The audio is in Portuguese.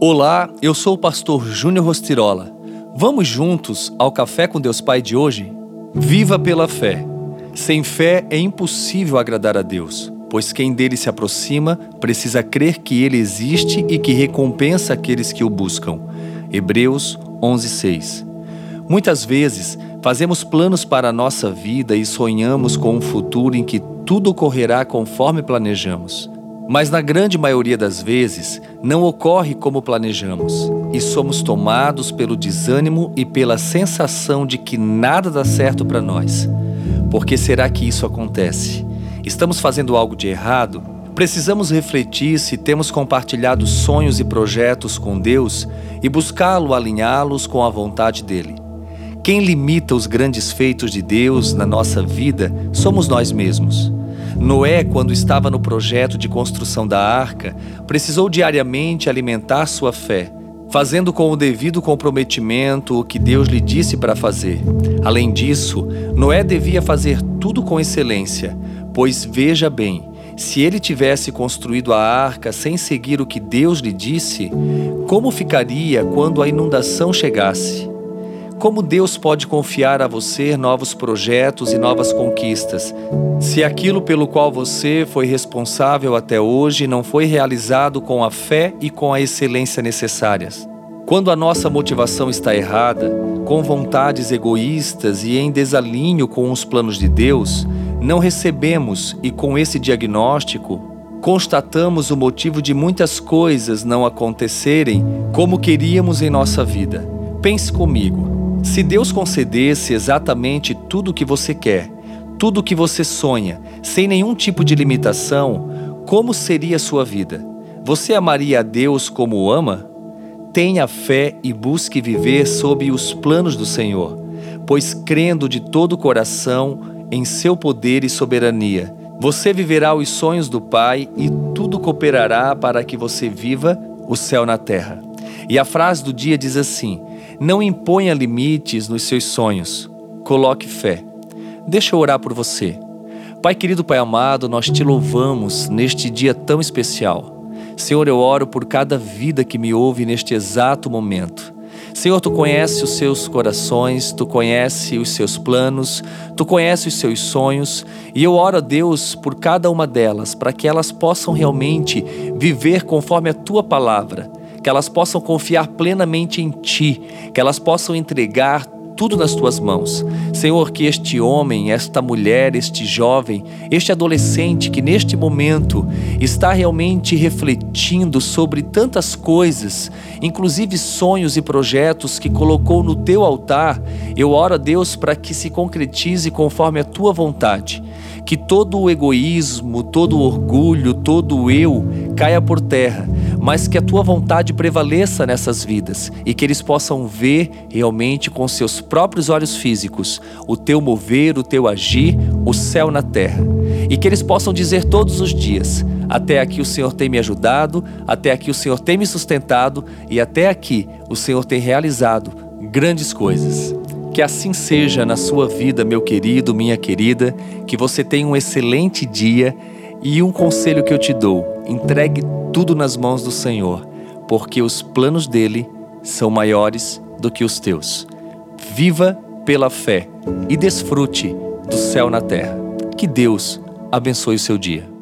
Olá, eu sou o pastor Júnior Rostirola. Vamos juntos ao Café com Deus Pai de hoje? Viva pela fé. Sem fé é impossível agradar a Deus, pois quem dele se aproxima precisa crer que ele existe e que recompensa aqueles que o buscam. Hebreus 11:6. Muitas vezes fazemos planos para a nossa vida e sonhamos com um futuro em que tudo ocorrerá conforme planejamos. Mas na grande maioria das vezes, não ocorre como planejamos e somos tomados pelo desânimo e pela sensação de que nada dá certo para nós. Por que será que isso acontece? Estamos fazendo algo de errado? Precisamos refletir se temos compartilhado sonhos e projetos com Deus e buscá-lo alinhá-los com a vontade dele. Quem limita os grandes feitos de Deus na nossa vida somos nós mesmos. Noé, quando estava no projeto de construção da arca, precisou diariamente alimentar sua fé, fazendo com o devido comprometimento o que Deus lhe disse para fazer. Além disso, Noé devia fazer tudo com excelência, pois veja bem, se ele tivesse construído a arca sem seguir o que Deus lhe disse, como ficaria quando a inundação chegasse? Como Deus pode confiar a você novos projetos e novas conquistas, se aquilo pelo qual você foi responsável até hoje não foi realizado com a fé e com a excelência necessárias? Quando a nossa motivação está errada, com vontades egoístas e em desalinho com os planos de Deus, não recebemos e com esse diagnóstico constatamos o motivo de muitas coisas não acontecerem como queríamos em nossa vida. Pense comigo. Se Deus concedesse exatamente tudo o que você quer, tudo o que você sonha, sem nenhum tipo de limitação, como seria a sua vida? Você amaria a Deus como o ama? Tenha fé e busque viver sob os planos do Senhor, pois crendo de todo o coração em seu poder e soberania, você viverá os sonhos do Pai e tudo cooperará para que você viva o céu na terra. E a frase do dia diz assim: não imponha limites nos seus sonhos. Coloque fé. Deixa eu orar por você. Pai querido, Pai amado, nós te louvamos neste dia tão especial. Senhor, eu oro por cada vida que me ouve neste exato momento. Senhor, tu conhece os seus corações, tu conhece os seus planos, tu conhece os seus sonhos, e eu oro a Deus por cada uma delas, para que elas possam realmente viver conforme a tua palavra que elas possam confiar plenamente em Ti, que elas possam entregar tudo nas tuas mãos. Senhor, que este homem, esta mulher, este jovem, este adolescente que neste momento está realmente refletindo sobre tantas coisas, inclusive sonhos e projetos que colocou no teu altar, eu oro a Deus para que se concretize conforme a tua vontade. Que todo o egoísmo, todo o orgulho, todo o eu caia por terra mas que a tua vontade prevaleça nessas vidas e que eles possam ver realmente com seus próprios olhos físicos o teu mover, o teu agir, o céu na terra. E que eles possam dizer todos os dias: até aqui o Senhor tem me ajudado, até aqui o Senhor tem me sustentado e até aqui o Senhor tem realizado grandes coisas. Que assim seja na sua vida, meu querido, minha querida, que você tenha um excelente dia e um conselho que eu te dou: entregue tudo nas mãos do Senhor, porque os planos dele são maiores do que os teus. Viva pela fé e desfrute do céu na terra. Que Deus abençoe o seu dia.